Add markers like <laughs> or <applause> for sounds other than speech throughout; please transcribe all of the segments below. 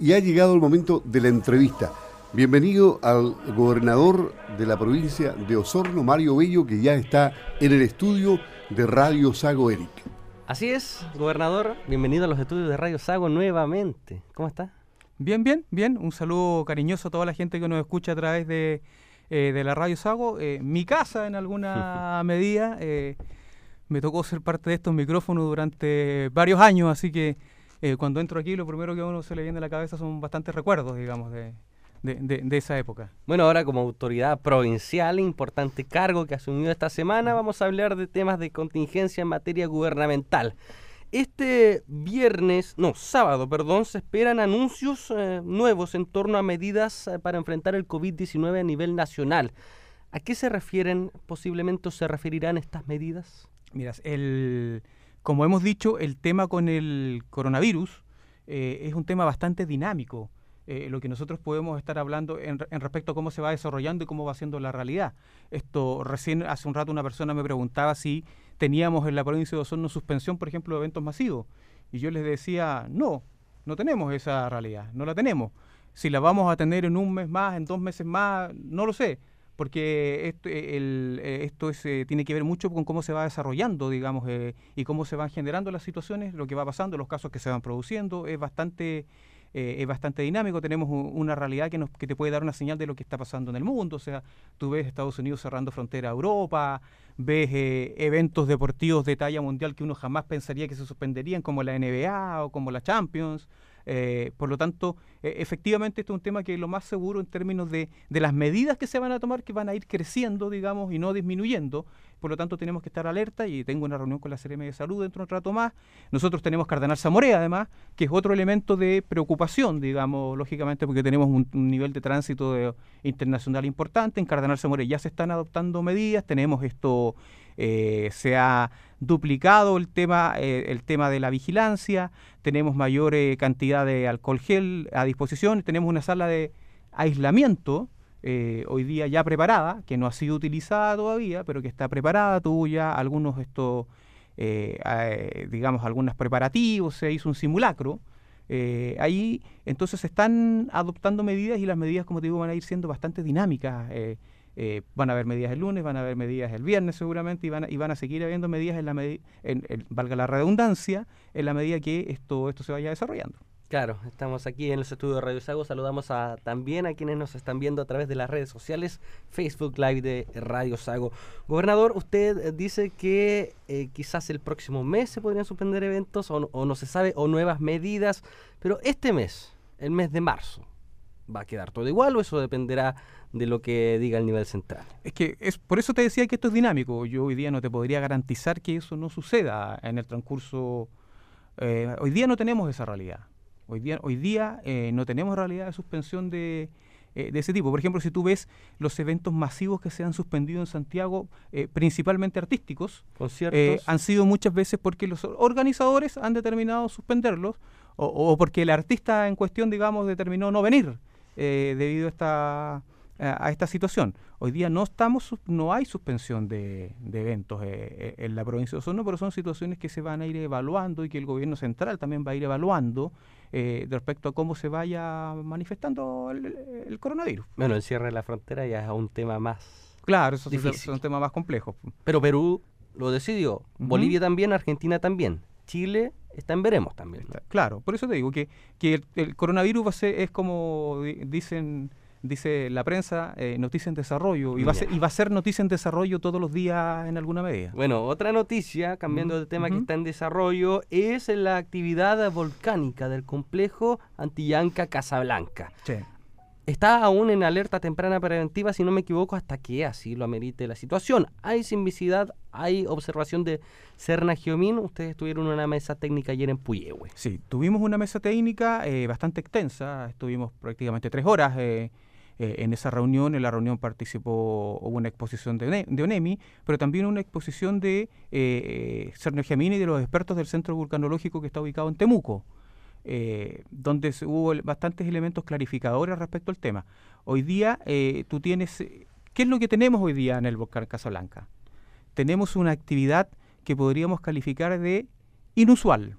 y ha llegado el momento de la entrevista. Bienvenido al gobernador de la provincia de Osorno, Mario Bello, que ya está en el estudio de Radio Sago Eric. Así es, gobernador, bienvenido a los estudios de Radio Sago nuevamente. ¿Cómo está? Bien, bien, bien. Un saludo cariñoso a toda la gente que nos escucha a través de, eh, la Radio Sago. Eh, mi casa, en alguna <laughs> medida, eh, me tocó ser parte de estos micrófonos durante varios años, así que cuando entro aquí lo primero que a uno se le viene a la cabeza son bastantes recuerdos, digamos, de, de, esa época. Bueno, ahora como autoridad provincial, importante cargo que asumió esta semana, vamos a hablar de temas de contingencia en materia gubernamental. Este viernes, no, sábado, perdón, se esperan anuncios eh, nuevos en torno a medidas eh, para enfrentar el COVID-19 a nivel nacional. ¿A qué se refieren posiblemente o se referirán estas medidas? Miras, el, como hemos dicho, el tema con el coronavirus eh, es un tema bastante dinámico. Eh, lo que nosotros podemos estar hablando en, respecto a cómo se va desarrollando y cómo va siendo la realidad. Esto recién hace un rato una persona me preguntaba si teníamos en la provincia de Osorno suspensión, por ejemplo, de eventos masivos. Y yo les decía, no, no tenemos esa realidad, no la tenemos. Si la vamos a tener en un mes más, en dos meses más, no lo sé, porque esto, eh, el, eh, esto es, tiene que ver mucho con cómo se va desarrollando, digamos, y cómo se van generando las situaciones, lo que va pasando, los casos que se van produciendo, es bastante eh, es bastante dinámico, tenemos una realidad que, nos, que te puede dar una señal de lo que está pasando en el mundo, o sea, tú ves Estados Unidos cerrando frontera a Europa, ves eh, eventos deportivos de talla mundial que uno jamás pensaría que se suspenderían, como la NBA o como la Champions, eh, por lo tanto, e, efectivamente, esto es un tema que es lo más seguro en términos de, de, las medidas que se van a tomar, que van a ir creciendo, digamos, y no disminuyendo. Por lo tanto, tenemos que estar alerta y tengo una reunión con la CRM de Salud dentro de un rato más. Nosotros tenemos Cardenal Zamorea, además, que es otro elemento de preocupación, digamos, lógicamente, porque tenemos un, nivel de tránsito internacional importante. En Cardenal Zamorea ya se están adoptando medidas, tenemos esto eh, se ha duplicado el tema, eh, el tema de la vigilancia, tenemos mayor eh, cantidad de alcohol gel a disposición, tenemos una sala de aislamiento hoy día ya preparada, que no ha sido utilizada todavía, pero que está preparada, tuvo ya algunos estos, digamos, algunos preparativos, se hizo un simulacro. ahí entonces se están adoptando medidas y las medidas, como te digo, van a ir siendo bastante dinámicas. Eh, van a haber medidas el lunes, van a haber medidas el viernes seguramente y van a, y van a seguir habiendo medidas en la medida, valga la redundancia, en la medida que esto, esto se vaya desarrollando. Claro, estamos aquí en los estudios de Radio Sago. Saludamos a, también a quienes nos están viendo a través de las redes sociales, Facebook Live de Radio Sago. Gobernador, usted eh, dice que eh, quizás el próximo mes se podrían suspender eventos o no se sabe, o nuevas medidas, pero este mes, el mes de marzo, ¿va a quedar todo igual o eso dependerá de lo que diga el nivel central. Es que es por eso te decía que esto es dinámico. Yo hoy día no te podría garantizar que eso no suceda en el transcurso. Eh, hoy día no tenemos esa realidad. Hoy día, hoy día eh, no tenemos realidad de suspensión de, eh, de ese tipo. Por ejemplo, si tú ves los eventos masivos que se han suspendido en Santiago, principalmente artísticos, han sido muchas veces porque los organizadores han determinado suspenderlos o, o porque el artista en cuestión, digamos, determinó no venir debido a esta a esta situación. Hoy día no estamos, no hay suspensión de, eventos eh, eh, en la provincia de Osorno, pero son situaciones que se van a ir evaluando y que el gobierno central también va a ir evaluando eh, respecto a cómo se vaya manifestando el, coronavirus. Bueno, el cierre de la frontera ya es un tema más. Claro, eso es un tema más complejo. Pero Perú lo decidió, Bolivia también, Argentina también, Chile está en veremos también. claro, por eso te digo que, que el, coronavirus va a ser, es como dicen dice la prensa, eh, noticia en desarrollo, y va, a ser, y va a ser noticia en desarrollo todos los días en alguna medida. Bueno, otra noticia, cambiando de tema que está en desarrollo, es la actividad volcánica del complejo Antillanca Casablanca. Sí. Está aún en alerta temprana preventiva, si no me equivoco, hasta que así lo amerite la situación. Hay sismicidad, hay observación de Cerna Geomín. Ustedes tuvieron una mesa técnica ayer en Puyehue. Sí, tuvimos una mesa técnica eh, bastante extensa. Estuvimos prácticamente tres horas. Eh, eh, en esa reunión, en la reunión participó, una exposición de, ONEMI, pero también una exposición de eh, y de los expertos del Centro Vulcanológico que está ubicado en Temuco. Eh, donde hubo bastantes elementos clarificadores respecto al tema. Hoy día eh, tú tienes, ¿qué es lo que tenemos hoy día en el volcán Casablanca? Tenemos una actividad que podríamos calificar de inusual.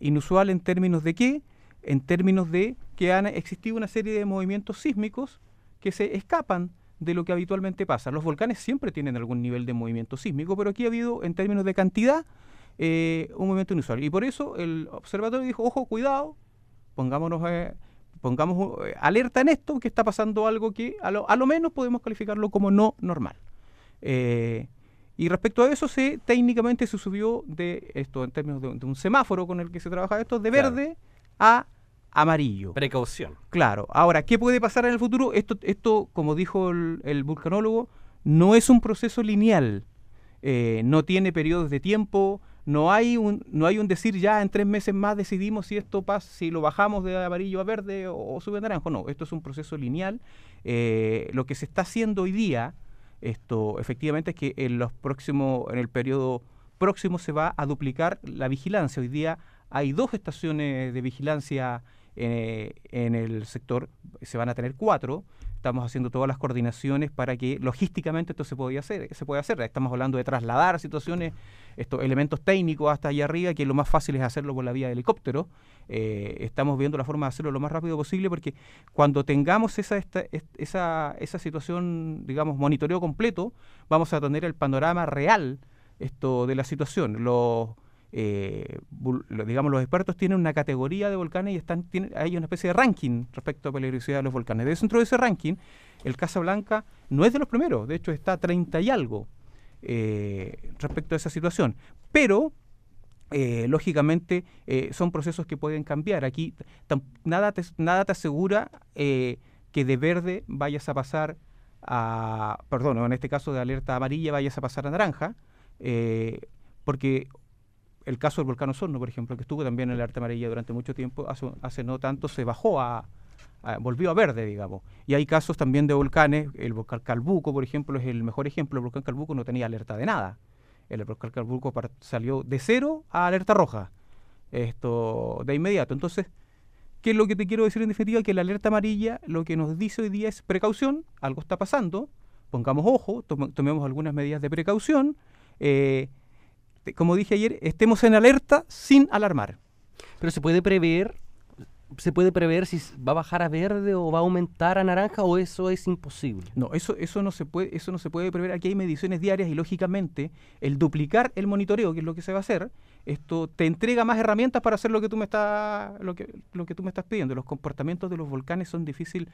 inusual en términos de qué? en términos de que han existido una serie de movimientos sísmicos que se escapan de lo que habitualmente pasa. Los volcanes siempre tienen algún nivel de movimiento sísmico, pero aquí ha habido, en términos de cantidad, eh, un movimiento inusual. Y por eso el observatorio dijo, ojo, cuidado, pongámonos, eh, pongamos eh, alerta en esto, que está pasando algo que a lo, a lo menos podemos calificarlo como no normal. y respecto a eso, se técnicamente se subió de esto, en términos de, un semáforo con el que se trabaja esto, de verde a amarillo. Precaución. Claro. Ahora, ¿qué puede pasar en el futuro? Esto, esto como dijo el, vulcanólogo, no es un proceso lineal. Eh, no tiene periodos de tiempo, no hay un, no hay un decir ya en tres meses más decidimos si esto pasa, si lo bajamos de amarillo a verde o, sube a naranjo. No, esto es un proceso lineal. Eh, lo que se está haciendo hoy día, esto efectivamente es que en los próximos, en el periodo próximo se va a duplicar la vigilancia. Hoy día hay dos estaciones de vigilancia eh, en el sector, se van a tener cuatro. Estamos haciendo todas las coordinaciones para que logísticamente esto se pueda hacer. Se puede hacer. Estamos hablando de trasladar situaciones, estos elementos técnicos hasta allá arriba, que lo más fácil es hacerlo por la vía de helicóptero. Eh, estamos viendo la forma de hacerlo lo más rápido posible porque cuando tengamos esa, esa, esa situación, digamos, monitoreo completo, vamos a tener el panorama real esto de la situación. Los eh, digamos, los expertos tienen una categoría de volcanes y están, hay una especie de ranking respecto a peligrosidad de los volcanes. Dentro de ese ranking, el Casablanca no es de los primeros, de hecho está a 30 y algo eh, respecto a esa situación. Pero, eh, lógicamente, son procesos que pueden cambiar. Aquí nada, te, nada te asegura que de verde vayas a pasar a, perdón, en este caso de alerta amarilla vayas a pasar a naranja, porque el caso del volcán Osorno, por ejemplo, que estuvo también en el arte amarilla durante mucho tiempo, hace, no tanto se bajó a, volvió a verde, digamos. Y hay casos también de volcanes, el volcán Calbuco, por ejemplo, es el mejor ejemplo, el volcán Calbuco no tenía alerta de nada. El volcán Calbuco salió de cero a alerta roja, esto de inmediato. Entonces, ¿qué es lo que te quiero decir en definitiva? Que la alerta amarilla lo que nos dice hoy día es precaución, algo está pasando, pongamos ojo, tomemos algunas medidas de precaución, eh, como dije ayer, estemos en alerta sin alarmar. Pero se puede prever, se puede prever si va a bajar a verde o va a aumentar a naranja o eso es imposible. No, eso, eso no se puede, eso no se puede prever. Aquí hay mediciones diarias y lógicamente el duplicar el monitoreo, que es lo que se va a hacer, esto te entrega más herramientas para hacer lo que tú me estás, lo que, lo que tú me estás pidiendo. Los comportamientos de los volcanes son difícil,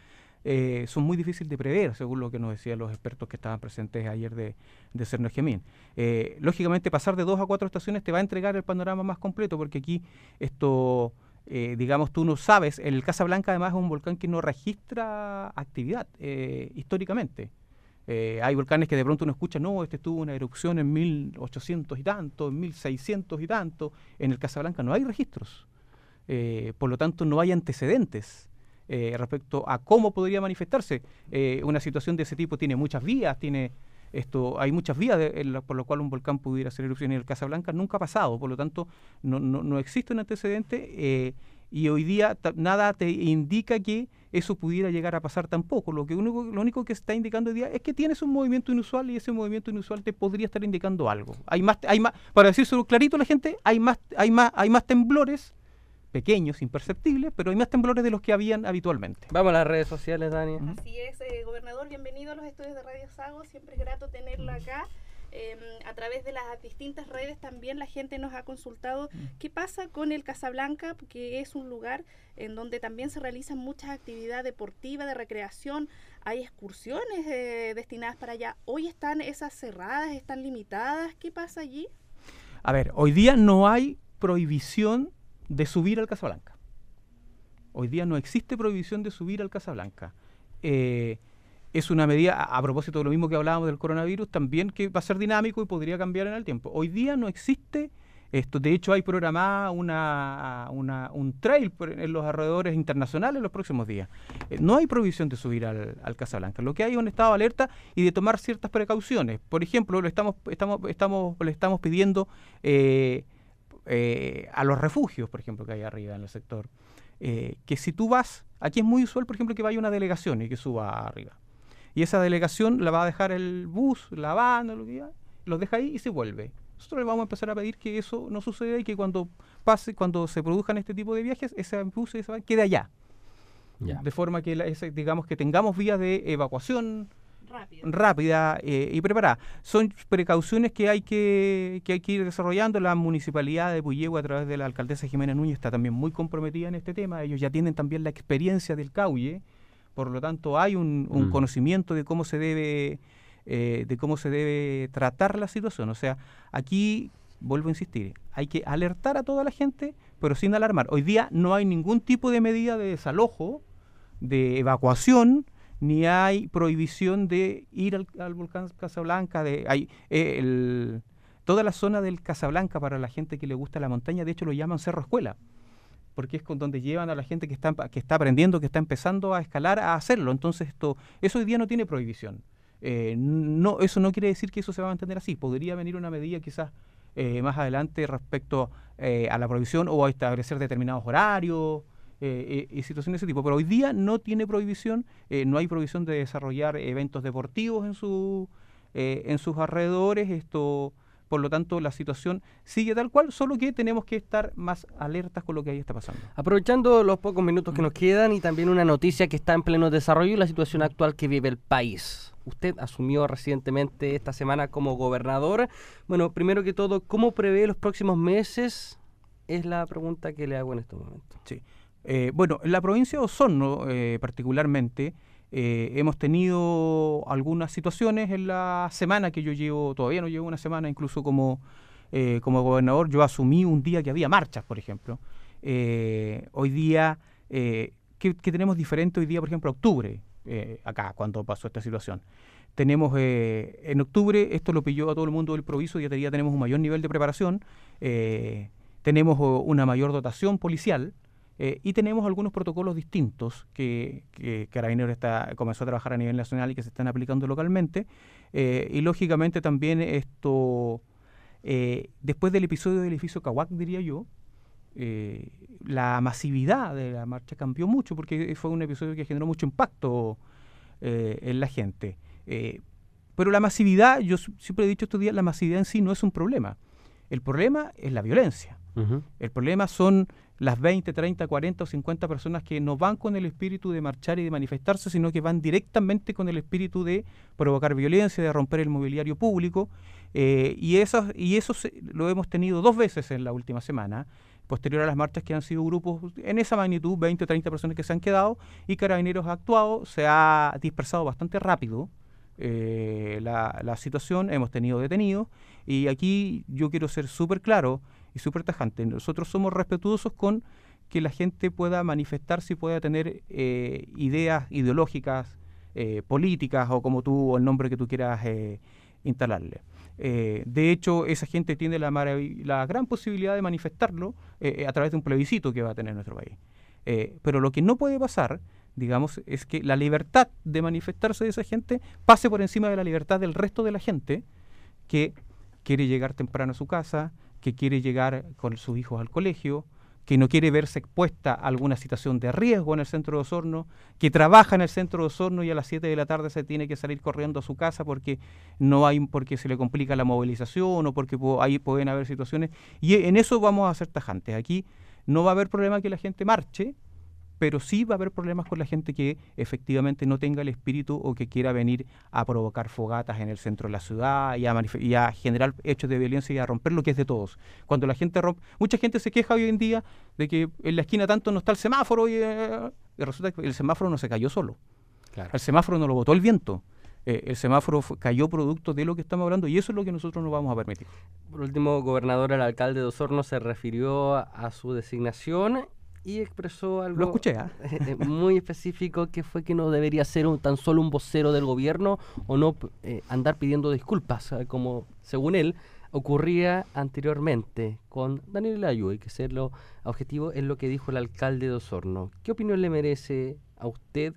eh, son muy difíciles de prever, según lo que nos decían los expertos que estaban presentes ayer de, de Cerno Gemín. Eh, lógicamente, pasar de dos a cuatro estaciones te va a entregar el panorama más completo, porque aquí esto, eh, digamos, tú no sabes, el Casablanca además es un volcán que no registra actividad históricamente. Eh, hay volcanes que de pronto uno escucha, no, este tuvo una erupción en 1800 y tanto, en 1600 y tanto. En el Casablanca no hay registros. Eh, por lo tanto, no hay antecedentes eh, respecto a cómo podría manifestarse. una situación de ese tipo tiene muchas vías, tiene esto, hay muchas vías por lo cual un volcán pudiera hacer erupción. En el Casablanca nunca ha pasado, por lo tanto, no, no, no existe un antecedente y hoy día nada te indica que eso pudiera llegar a pasar tampoco. Lo, que único, lo único que está indicando hoy día es que tienes un movimiento inusual y ese movimiento inusual te podría estar indicando algo. Hay más, hay más, para decirlo clarito a la gente, hay más, hay más, hay más temblores pequeños, imperceptibles, pero hay más temblores de los que habían habitualmente. Vamos a las redes sociales, Dani. Así es, eh, gobernador, bienvenido a los estudios de Radio Sago, siempre es grato tenerlo acá. Em, a través de las distintas redes también la gente nos ha consultado mm. qué pasa con el Casablanca, que es un lugar en donde también se realizan muchas actividades deportivas, de recreación, hay excursiones eh, destinadas para allá. Hoy están esas cerradas, están limitadas, ¿qué pasa allí? A ver, hoy día no hay prohibición de subir al Casablanca. Hoy día no existe prohibición de subir al Casablanca. Eh, es una medida, a, propósito de lo mismo que hablábamos del coronavirus, también que va a ser dinámico y podría cambiar en el tiempo. Hoy día no existe esto. De hecho, hay programada una, un trail en los alrededores internacionales en los próximos días. Eh, no hay provisión de subir al, al Casablanca. Lo que hay es un estado de alerta y de tomar ciertas precauciones. Por ejemplo, lo estamos, estamos, estamos, le estamos pidiendo eh, eh, a los refugios, por ejemplo, que hay arriba en el sector, que si tú vas, aquí es muy usual, por ejemplo, que vaya una delegación y que suba arriba y esa delegación la va a dejar el bus, la van, lo que los deja ahí y se vuelve. nosotros le vamos a empezar a pedir que eso no suceda y que cuando pase, cuando se produzcan este tipo de viajes, ese bus quede allá. De forma que, digamos, que tengamos vías de evacuación rápida, eh, y preparada. Son precauciones que hay que, que hay que ir desarrollando. La municipalidad de Puyehue, a través de la alcaldesa Jimena Núñez, está también muy comprometida en este tema. Ellos ya tienen también la experiencia del Cauye, por lo tanto hay un, mm. conocimiento de cómo se debe eh, de cómo se debe tratar la situación. O sea, aquí vuelvo a insistir, hay que alertar a toda la gente, pero sin alarmar. Hoy día no hay ningún tipo de medida de desalojo, de evacuación, ni hay prohibición de ir al, volcán Casablanca. De, hay, eh, toda la zona del Casablanca para la gente que le gusta la montaña, de hecho lo llaman Cerro Escuela, porque es con donde llevan a la gente que está, que está aprendiendo, que está empezando a escalar, a hacerlo. Entonces esto, eso hoy día no tiene prohibición. Eh, no, eso no quiere decir que eso se va a mantener así. Podría venir una medida quizás eh, más adelante respecto a la prohibición o a establecer determinados horarios eh, y situaciones de ese tipo. Pero hoy día no tiene prohibición, eh, no hay prohibición de desarrollar eventos deportivos en, su, eh, en sus alrededores. Esto, por lo tanto, la situación sigue tal cual, solo que tenemos que estar más alertas con lo que ahí está pasando. Aprovechando los pocos minutos que nos quedan y también una noticia que está en pleno desarrollo y la situación actual que vive el país. Usted asumió recientemente esta semana como gobernador. Bueno, primero que todo, ¿cómo prevé los próximos meses? Es la pregunta que le hago en este momento. Sí. Eh, bueno, en la provincia de Osorno eh, particularmente eh, hemos tenido algunas situaciones en la semana que yo llevo, todavía no llevo una semana incluso como, como gobernador, yo asumí un día que había marchas, por ejemplo. hoy día, ¿qué, tenemos diferente hoy día, por ejemplo, octubre, acá, cuando pasó esta situación? Tenemos en octubre, esto lo pilló a todo el mundo del proviso, ya tenemos un mayor nivel de preparación, tenemos una mayor dotación policial, eh, y tenemos algunos protocolos distintos que, que Carabineros está, comenzó a trabajar a nivel nacional y que se están aplicando localmente. Eh, y lógicamente también esto, eh, después del episodio del edificio Cahuac, diría yo, la masividad de la marcha cambió mucho porque fue un episodio que generó mucho impacto en la gente. pero la masividad, yo siempre he dicho estos días, la masividad en sí no es un problema. El problema es la violencia. El problema son las 20, 30, 40 o 50 personas que no van con el espíritu de marchar y de manifestarse, sino que van directamente con el espíritu de provocar violencia, de romper el mobiliario público. Eh, y, eso, y eso lo hemos tenido dos veces en la última semana, posterior a las marchas que han sido grupos en esa magnitud, 20 o 30 personas que se han quedado, y Carabineros ha actuado, se ha dispersado bastante rápido. Eh, la, la situación, hemos tenido detenidos, y aquí yo quiero ser súper claro, y súper tajante. Nosotros somos respetuosos con que la gente pueda manifestarse y pueda tener eh, ideas ideológicas, eh, políticas o como tú, o el nombre que tú quieras eh, instalarle. de hecho, esa gente tiene la, la gran posibilidad de manifestarlo a través de un plebiscito que va a tener nuestro país. pero lo que no puede pasar, digamos, es que la libertad de manifestarse de esa gente pase por encima de la libertad del resto de la gente que quiere llegar temprano a su casa, que quiere llegar con sus hijos al colegio, que no quiere verse expuesta a alguna situación de riesgo en el centro de Osorno, que trabaja en el centro de Osorno y a las 7 de la tarde se tiene que salir corriendo a su casa porque no hay porque se le complica la movilización o porque ahí pueden haber situaciones y en eso vamos a ser tajantes. Aquí no va a haber problema que la gente marche, pero sí va a haber problemas con la gente que efectivamente no tenga el espíritu o que quiera venir a provocar fogatas en el centro de la ciudad y a, generar hechos de violencia y a romper lo que es de todos. Cuando la gente rompe, mucha gente se queja hoy en día de que en la esquina tanto no está el semáforo y, eh, resulta que el semáforo no se cayó solo. El semáforo no lo botó el viento. Eh, el semáforo cayó producto de lo que estamos hablando y eso es lo que nosotros no vamos a permitir. Por último, gobernador, el alcalde de Osorno se refirió a su designación y expresó algo Lo escuché, ¿ah? muy específico que fue que no debería ser un, tan solo un vocero del gobierno o no eh, andar pidiendo disculpas, eh, como según él ocurría anteriormente con Daniel y que ser lo objetivo es lo que dijo el alcalde de Osorno. ¿Qué opinión le merece a usted?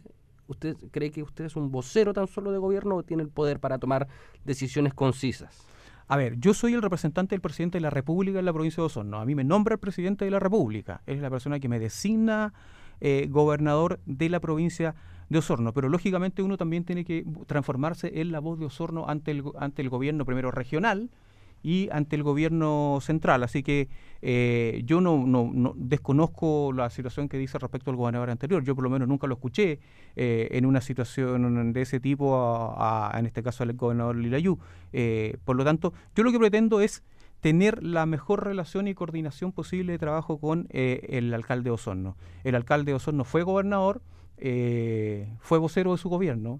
¿Usted cree que usted es un vocero tan solo de gobierno o tiene el poder para tomar decisiones concisas? A ver, yo soy el representante del presidente de la República en la provincia de Osorno. A mí me nombra el presidente de la República. Él es la persona que me designa eh, gobernador de la provincia de Osorno. Pero lógicamente uno también tiene que transformarse en la voz de Osorno ante el, ante el gobierno primero regional y ante el gobierno central. Así que eh, yo no, no, desconozco la situación que dice respecto al gobernador anterior. Yo por lo menos nunca lo escuché eh, en una situación de ese tipo, en este caso al gobernador Lilayú. Eh, por lo tanto, yo lo que pretendo es tener la mejor relación y coordinación posible de trabajo con el alcalde de Osorno. El alcalde de Osorno fue gobernador, fue vocero de su gobierno,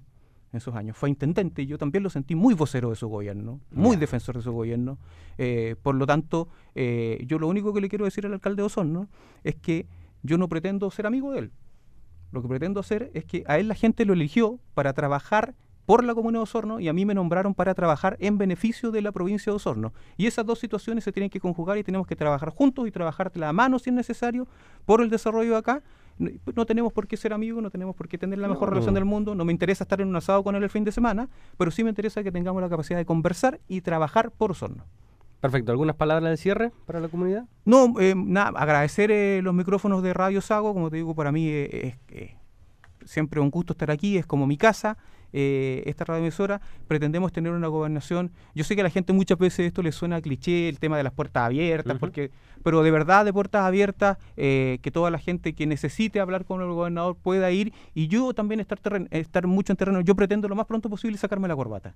en esos años. Fue intendente y yo también lo sentí muy vocero de su gobierno, muy defensor de su gobierno. Eh, por lo tanto, eh, yo lo único que le quiero decir al alcalde de Osorno es que yo no pretendo ser amigo de él. Lo que pretendo hacer es que a él la gente lo eligió para trabajar por la Comuna de Osorno y a mí me nombraron para trabajar en beneficio de la provincia de Osorno. Y esas dos situaciones se tienen que conjugar y tenemos que trabajar juntos y trabajar de la mano si es necesario por el desarrollo de acá no tenemos por qué ser amigos, no tenemos por qué tener la mejor relación del mundo, no me interesa estar en un asado con él el fin de semana, pero sí me interesa que tengamos la capacidad de conversar y trabajar por Osorno. Perfecto. ¿Algunas palabras de cierre para la comunidad? No, eh, nada, agradecer eh, los micrófonos de Radio Sago, como te digo, para mí es siempre un gusto estar aquí, es como mi casa. Eh, esta radioemisora, pretendemos tener una gobernación. Yo sé que a la gente muchas veces esto le suena cliché, el tema de las puertas abiertas, porque, pero de verdad de puertas abiertas, eh, que toda la gente que necesite hablar con el gobernador pueda ir y yo también estar, estar mucho en terreno. Yo pretendo lo más pronto posible sacarme la corbata.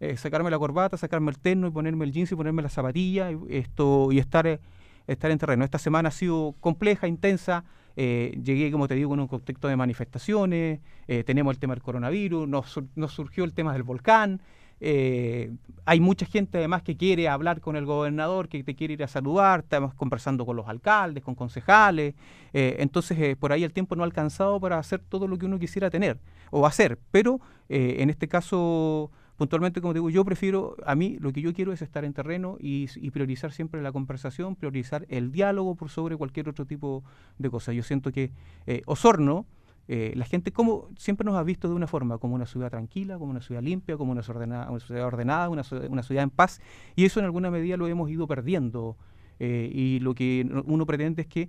Eh, sacarme la corbata, sacarme el terno y ponerme el jeans y ponerme la zapatilla y, esto, y estar, estar en terreno. Esta semana ha sido compleja, intensa. Eh, llegué, como te digo, en un contexto de manifestaciones, eh, tenemos el tema del coronavirus, nos, surgió el tema del volcán, eh, hay mucha gente además que quiere hablar con el gobernador, que te quiere ir a saludar, estamos conversando con los alcaldes, con concejales, entonces por ahí el tiempo no ha alcanzado para hacer todo lo que uno quisiera tener o hacer, pero en este caso puntualmente, como digo, yo prefiero, a mí lo que yo quiero es estar en terreno y, priorizar siempre la conversación, priorizar el diálogo por sobre cualquier otro tipo de cosa. Yo siento que eh, Osorno, eh, la gente como siempre nos ha visto de una forma, como una ciudad tranquila, como una ciudad limpia, como una, una ciudad ordenada, una, una, ciudad en paz, y eso en alguna medida lo hemos ido perdiendo. Eh, y lo que uno pretende es que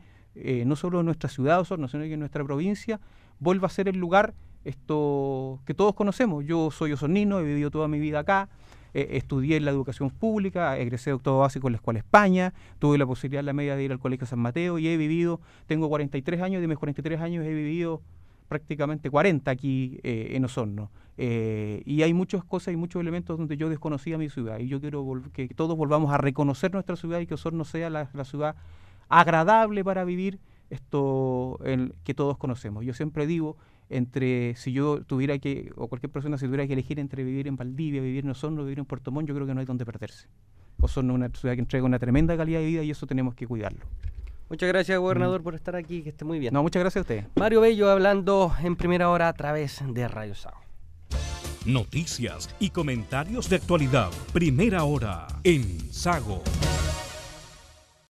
no solo nuestra ciudad Osorno, sino que nuestra provincia vuelva a ser el lugar esto que todos conocemos. Yo soy osornino, he vivido toda mi vida acá, estudié en la educación pública, egresé de doctor básico en la Escuela España, tuve la posibilidad en la media de ir al Colegio San Mateo y he vivido, tengo 43 años, de mis 43 años he vivido prácticamente 40 aquí eh, en Osorno. Eh, y hay muchas cosas y muchos elementos donde yo desconocía mi ciudad. Y yo quiero que todos volvamos a reconocer nuestra ciudad y que Osorno sea la, ciudad agradable para vivir, esto que todos conocemos. Yo siempre digo entre si yo tuviera que, o cualquier persona si tuviera que elegir entre vivir en Valdivia, vivir en Osorno, vivir en Puerto Montt, yo creo que no hay donde perderse. Osorno es una ciudad que entrega una tremenda calidad de vida y eso tenemos que cuidarlo. Muchas gracias, gobernador, mm. por estar aquí, que esté muy bien. No, muchas gracias a usted. Mario Bello hablando en primera hora a través de Radio Sao. Noticias y comentarios de actualidad. Primera hora en Sago.